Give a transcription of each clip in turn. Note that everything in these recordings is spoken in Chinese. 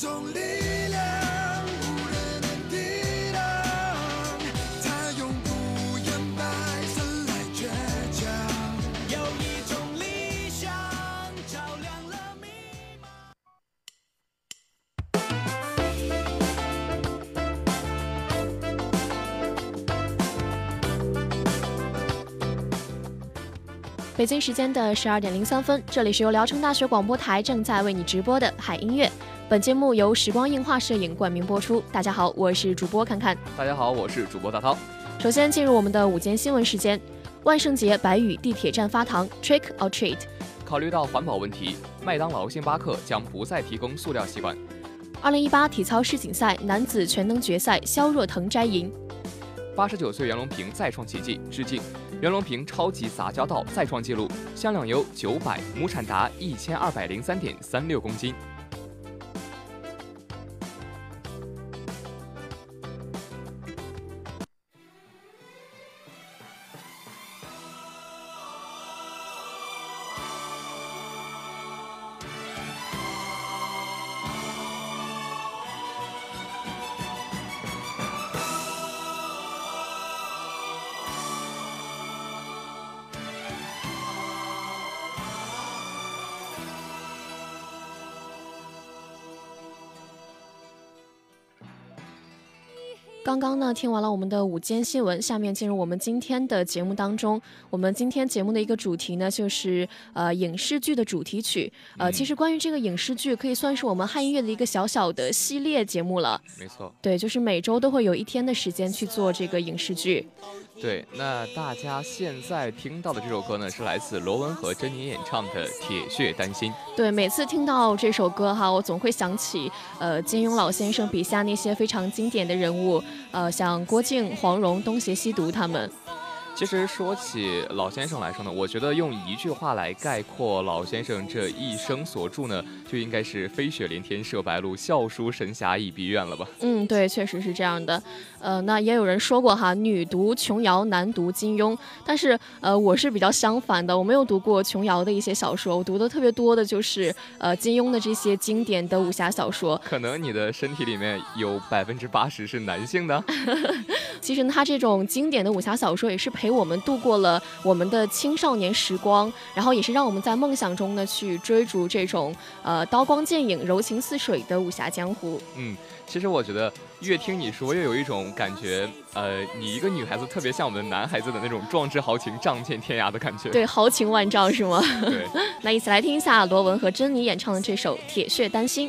种力量无人能抵挡，它永不言败，生来倔强。有一种理想照亮了迷茫。北京时间的十二点零三分，这里是由聊城大学广播台正在为你直播的海音乐。本节目由时光映画摄影冠名播出。大家好，我是主播侃侃。大家好，我是主播大涛。首先进入我们的午间新闻时间。万圣节，白宇地铁站发糖，Trick or treat。考虑到环保问题，麦当劳、星巴克将不再提供塑料吸管。二零一八体操世锦赛男子全能决赛，肖若腾摘银。八十九岁袁隆平再创奇迹，致敬。袁隆平超级杂交稻再创纪录，销量有九百，亩产达一千二百零三点三六公斤。刚刚呢，听完了我们的午间新闻，下面进入我们今天的节目当中。我们今天节目的一个主题呢，就是呃影视剧的主题曲。呃，其实关于这个影视剧，可以算是我们汉音乐的一个小小的系列节目了。没错，对，就是每周都会有一天的时间去做这个影视剧。对，那大家现在听到的这首歌呢，是来自罗文和珍妮演唱的《铁血丹心》。对，每次听到这首歌哈，我总会想起呃金庸老先生笔下那些非常经典的人物，呃，像郭靖、黄蓉、东邪西毒他们。其实说起老先生来说呢，我觉得用一句话来概括老先生这一生所著呢，就应该是“飞雪连天射白鹿，笑书神侠倚碧鸳”了吧？嗯，对，确实是这样的。呃，那也有人说过哈，女读琼瑶，男读金庸。但是呃，我是比较相反的，我没有读过琼瑶的一些小说，我读的特别多的就是呃金庸的这些经典的武侠小说。可能你的身体里面有百分之八十是男性的。其实他这种经典的武侠小说也是陪。我们度过了我们的青少年时光，然后也是让我们在梦想中呢去追逐这种呃刀光剑影、柔情似水的武侠江湖。嗯，其实我觉得越听你说，越有一种感觉，呃，你一个女孩子特别像我们男孩子的那种壮志豪情、仗剑天涯的感觉。对，豪情万丈是吗？对。那一起来听一下罗文和珍妮演唱的这首《铁血丹心》。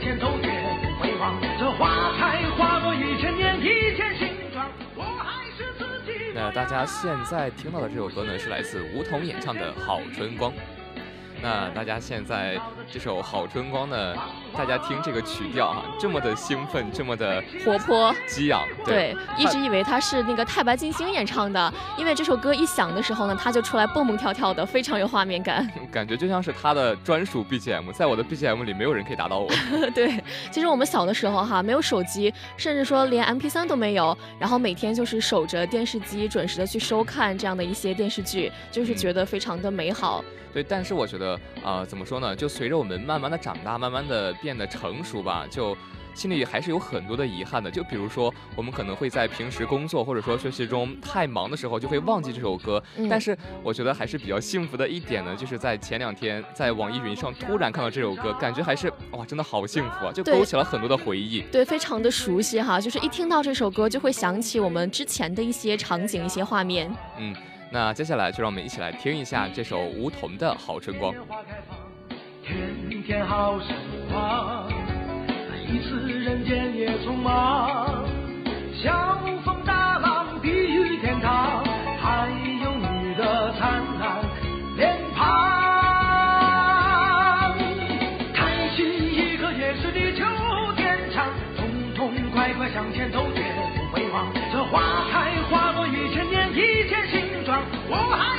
前走，也不回望。这花开花落一千年，一见形状，我还是自己。那大家现在听到的这首歌呢，是来自梧桐演唱的《好春光》。那大家现在这首《好春光》呢，大家听这个曲调哈，这么的兴奋，这么的活泼、激昂，对，一直以为他是那个太白金星演唱的，因为这首歌一响的时候呢，他就出来蹦蹦跳跳的，非常有画面感，感觉就像是他的专属 BGM，在我的 BGM 里没有人可以打倒我。对，其实我们小的时候哈，没有手机，甚至说连 MP3 都没有，然后每天就是守着电视机，准时的去收看这样的一些电视剧，就是觉得非常的美好。对，但是我觉得，呃，怎么说呢？就随着我们慢慢的长大，慢慢的变得成熟吧，就心里还是有很多的遗憾的。就比如说，我们可能会在平时工作或者说学习中太忙的时候，就会忘记这首歌。嗯、但是我觉得还是比较幸福的一点呢，就是在前两天在网易云上突然看到这首歌，感觉还是哇，真的好幸福啊！就勾起了很多的回忆。对，非常的熟悉哈，就是一听到这首歌，就会想起我们之前的一些场景、一些画面。嗯。那接下来就让我们一起来听一下这首梧桐的好春光。天天好生活，一次人间也匆忙。小风大浪，碧玉天堂，我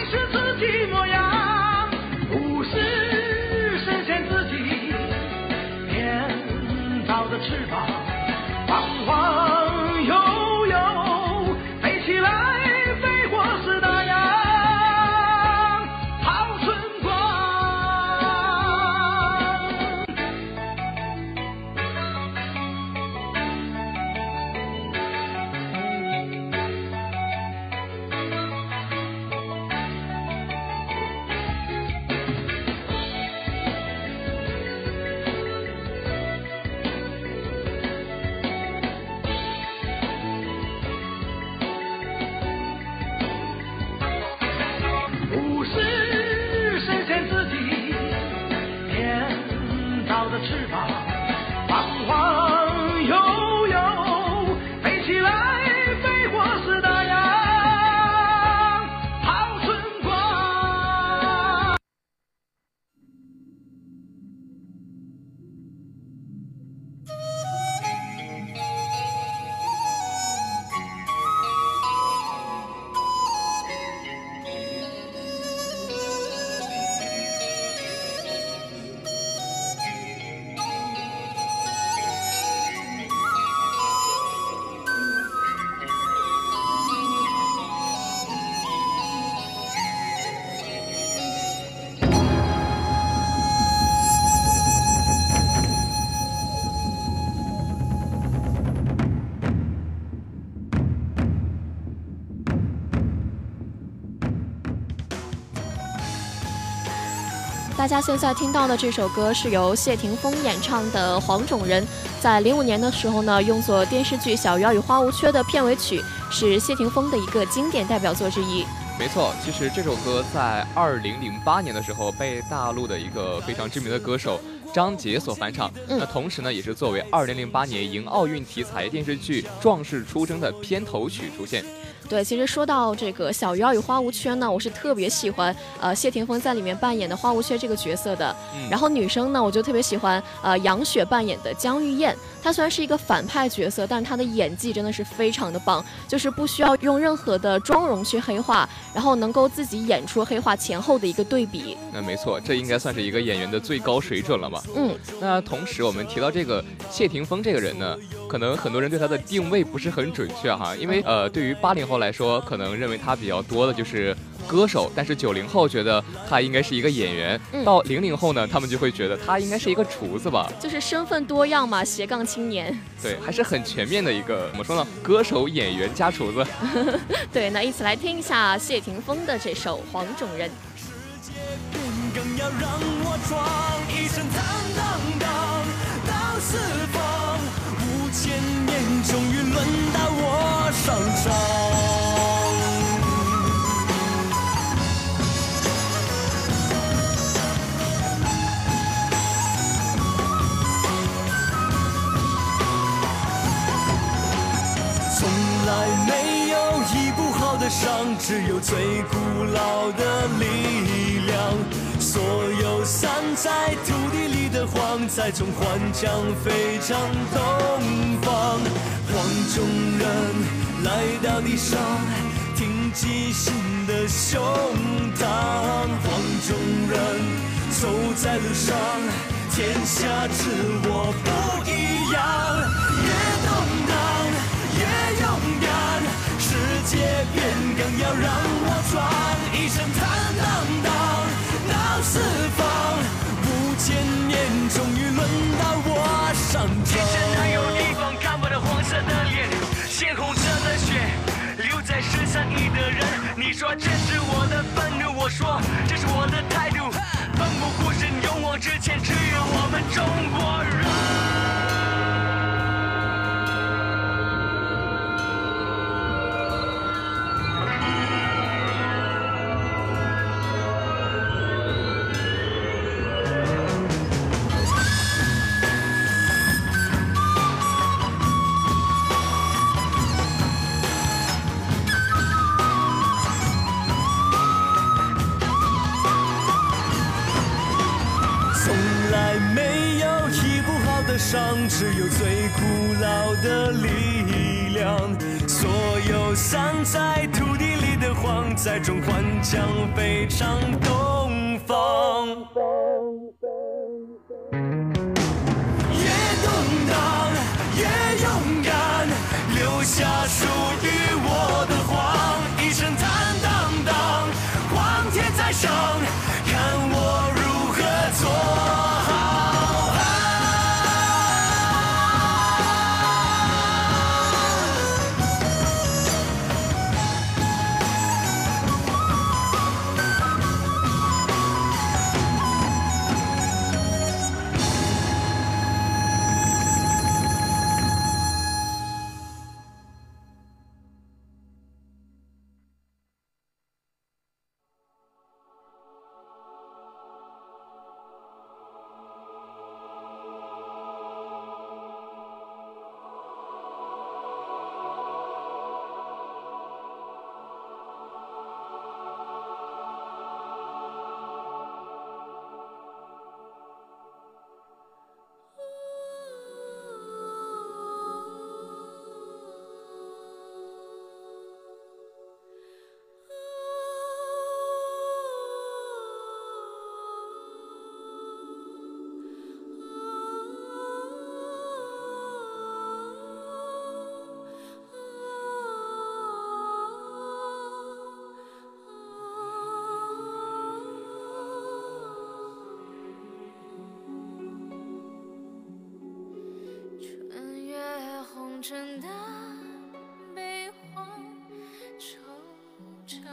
大家现在听到的这首歌是由谢霆锋演唱的《黄种人》，在零五年的时候呢，用作电视剧《小鱼儿与花无缺》的片尾曲，是谢霆锋的一个经典代表作之一。没错，其实这首歌在二零零八年的时候被大陆的一个非常知名的歌手张杰所翻唱，嗯那同时呢，也是作为二零零八年迎奥运题材电视剧《壮士出征》的片头曲出现。对，其实说到这个《小鱼儿与花无缺》呢，我是特别喜欢呃谢霆锋在里面扮演的花无缺这个角色的。嗯然后女生呢，我就特别喜欢呃杨雪扮演的江玉燕。她虽然是一个反派角色，但是他的演技真的是非常的棒，就是不需要用任何的妆容去黑化，然后能够自己演出黑化前后的一个对比。那没错，这应该算是一个演员的最高水准了吧？嗯，那同时我们提到这个谢霆锋这个人呢，可能很多人对他的定位不是很准确哈，因为呃，对于八零后来说，可能认为他比较多的就是歌手，但是九零后觉得他应该是一个演员。嗯到零零后呢，他们就会觉得他应该是一个厨子吧？就是身份多样嘛，斜杠青年。对，还是很全面的一个怎么说呢？歌手、演员加厨子。对，那一起来听一下谢霆锋的这首《黄种人》。更要让我闯一声坦荡荡到四方，五千年终于轮到我上场。上，只有最古老的力量。所有散在土地里的黄，在中环将飞向东方。黄种人来到地上，挺起新的胸膛。黄种人走在路上，天下之我不一样。世界变更要让我闯一声坦荡荡到四方。五千年终于轮到我上场。天下哪有地方看不到黄色的脸，鲜红色的血留在十三亿的人。你说这是我的愤怒，我说这是我的态度。奋不顾身勇往直前，只有我们中国人。只有最古老的力量。所有散在土地里的黄，在中环将飞向东方。红尘的悲欢惆怅，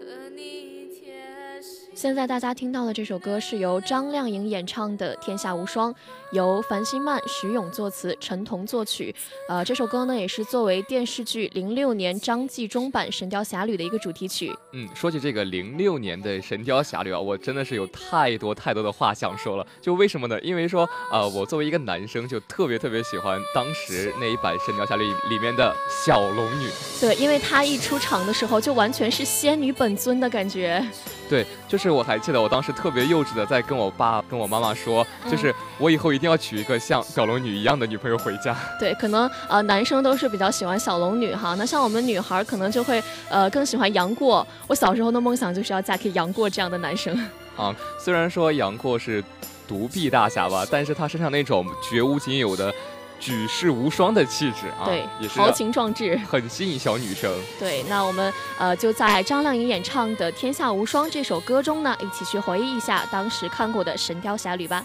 和你贴心。现在大家听到的这首歌是由张靓颖演唱的《天下无双》，由樊星曼、徐勇作词，陈彤作曲。呃，这首歌呢也是作为电视剧零六年张纪中版《神雕侠侣》的一个主题曲。嗯，说起这个零六年的《神雕侠侣》啊，我真的是有太多太多的话想说了。就为什么呢？因为说，呃，我作为一个男生，就特别特别喜欢当时那一版《神雕侠侣》里面的小龙女。对，因为她一出场的时候就完全是仙女本尊的感觉。对，就是我还记得我当时特别幼稚的在跟我爸跟我妈妈说，嗯就是我以后一定要娶一个像小龙女一样的女朋友回家。对，可能呃男生都是比较喜欢小龙女哈，那像我们女孩儿可能就会呃更喜欢杨过。我小时候的梦想就是要嫁给杨过这样的男生。啊，虽然说杨过是独臂大侠吧，但是他身上那种绝无仅有的举世无双的气质啊，对也，是豪情壮志。很吸引小女生。对，那我们呃就在张靓颖演唱的《天下无双》这首歌中呢，一起去回忆一下当时看过的《神雕侠侣》吧。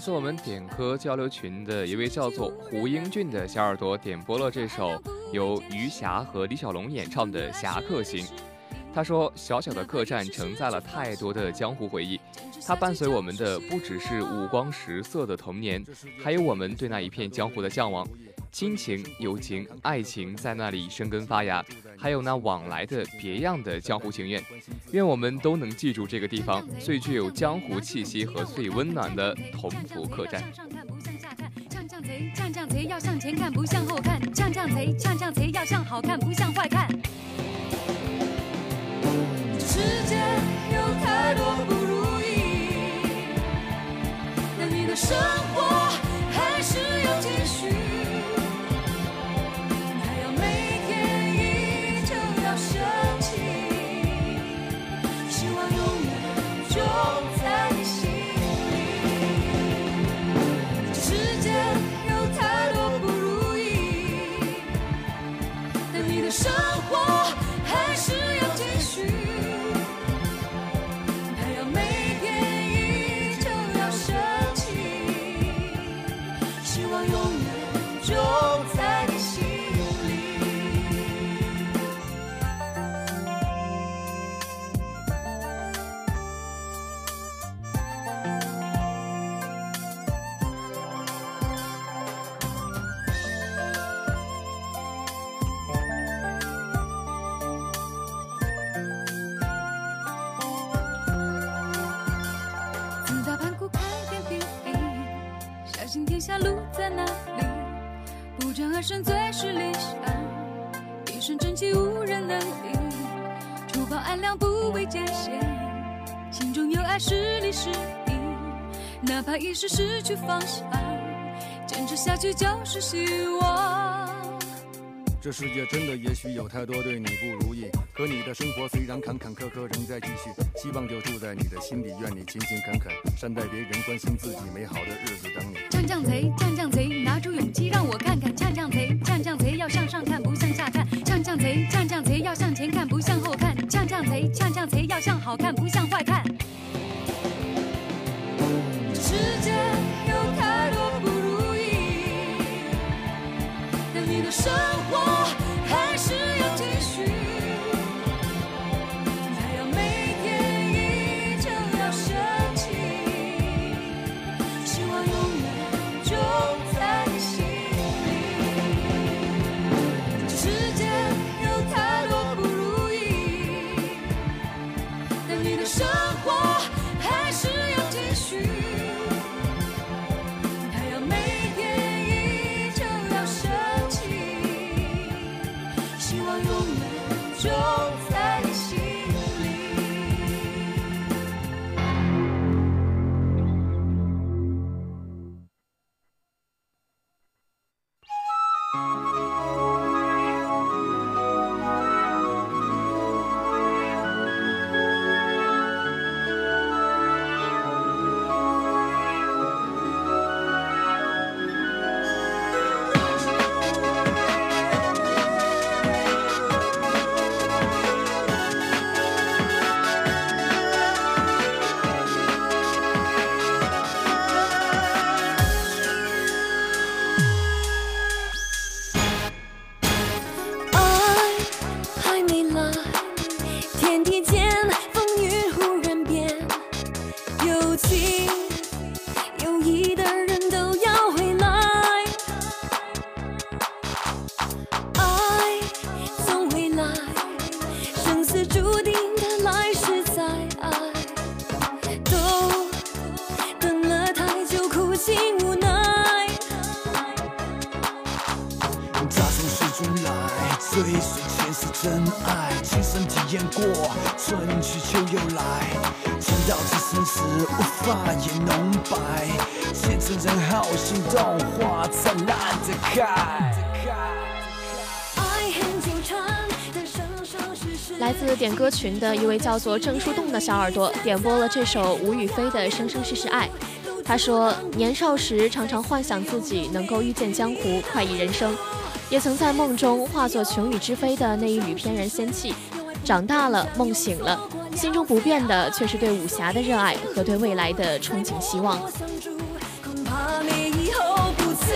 自我们点歌交流群的一位叫做胡英俊的小耳朵点播了这首由余霞和李小龙演唱的《侠客行》。他说：“小小的客栈承载了太多的江湖回忆，它伴随我们的不只是五光十色的童年，还有我们对那一片江湖的向往。亲情、友情、爱情在那里生根发芽，还有那往来的别样的江湖情缘。愿我们都能记住这个地方最具有江湖气息和最温暖的同福客栈。”上看不向下看，唱唱贼，唱唱贼要向前看，不向后看，唱唱贼，唱唱贼要向好看，不向坏看。这世界有太多不如意，那你的生活生。哪怕一时失去方向，坚持下去就是希望。这世界真的也许有太多对你不如意，可你的生活虽然坎坎坷坷仍在继续，希望就住在你的心底，愿你勤勤恳恳，善待别人，关心自己，美好的日子等你。降降贼，降降贼，拿出勇气让我看看。降降贼，降降贼，要向上看，不向下看。降降贼，降降贼，要向前看，不向后看。降降贼，降降贼，要向好看，不向坏看。生活来自点歌群的一位叫做郑树洞的小耳朵点播了这首吴雨霏的《生生世世爱》。他说，年少时常常幻想自己能够遇见江湖，快意人生，也曾在梦中化作琼宇之飞的那一缕翩然仙气。长大了，梦醒了，心中不变的却是对武侠的热爱和对未来的憧憬希望。恐怕没以后，不辞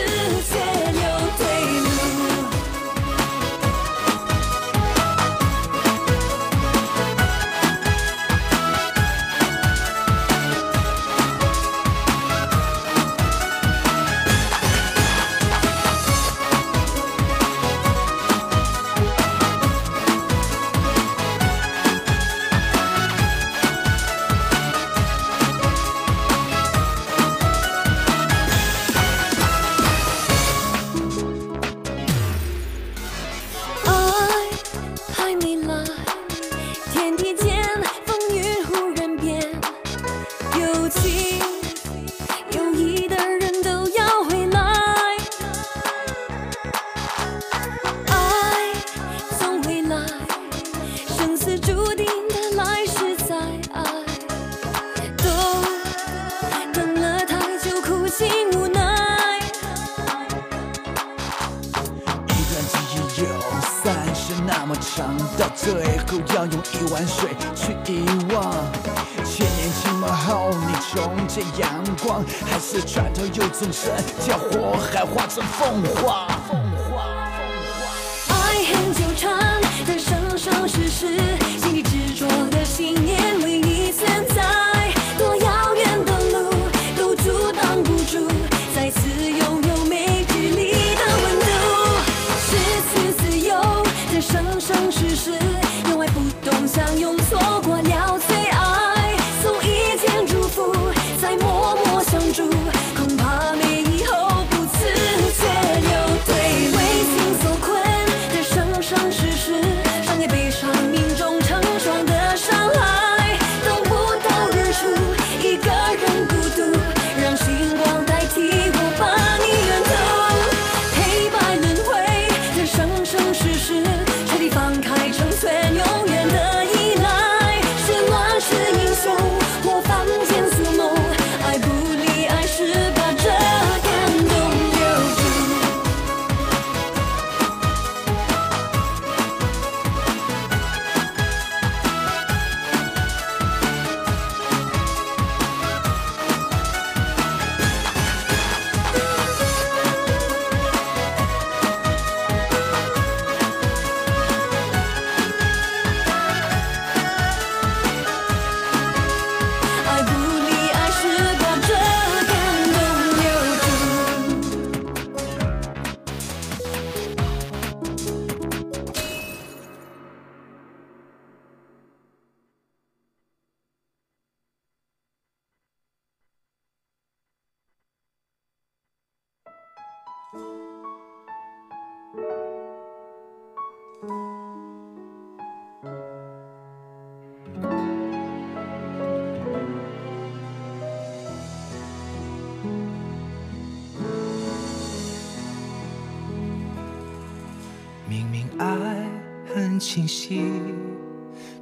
清晰，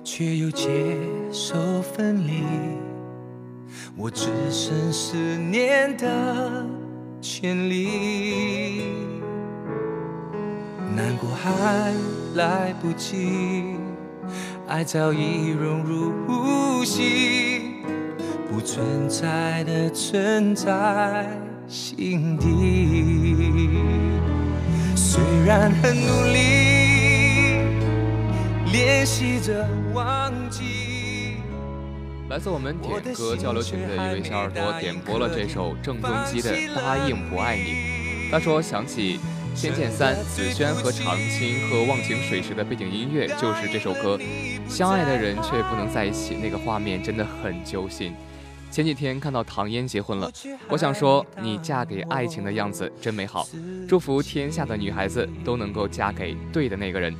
却又接受分离，我只剩思念的权利。难过还来不及，爱早已融入呼吸，不存在的存在心底。虽然很努力练习着忘记，来自我们点歌交流群的一位小耳朵点播了这首郑中基的《答应不爱你》。他说想起《仙剑三》紫萱和长青喝忘情水时的背景音乐就是这首歌，相爱的人却不能在一起，那个画面真的很揪心。前几天看到唐嫣结婚了，我想说你嫁给爱情的样子真美好，祝福天下的女孩子都能够嫁给对的那个人。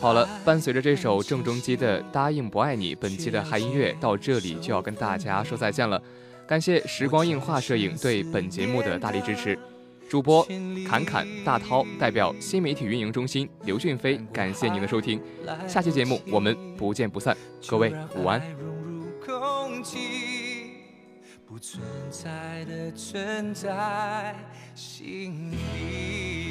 好了，伴随着这首郑中基的《答应不爱你》，本期的嗨音乐到这里就要跟大家说再见了。感谢时光映画摄影对本节目的大力支持。主播侃侃大涛代表新媒体运营中心刘俊飞，感谢您的收听。下期节目我们不见不散，各位午安。不存在的存在心里。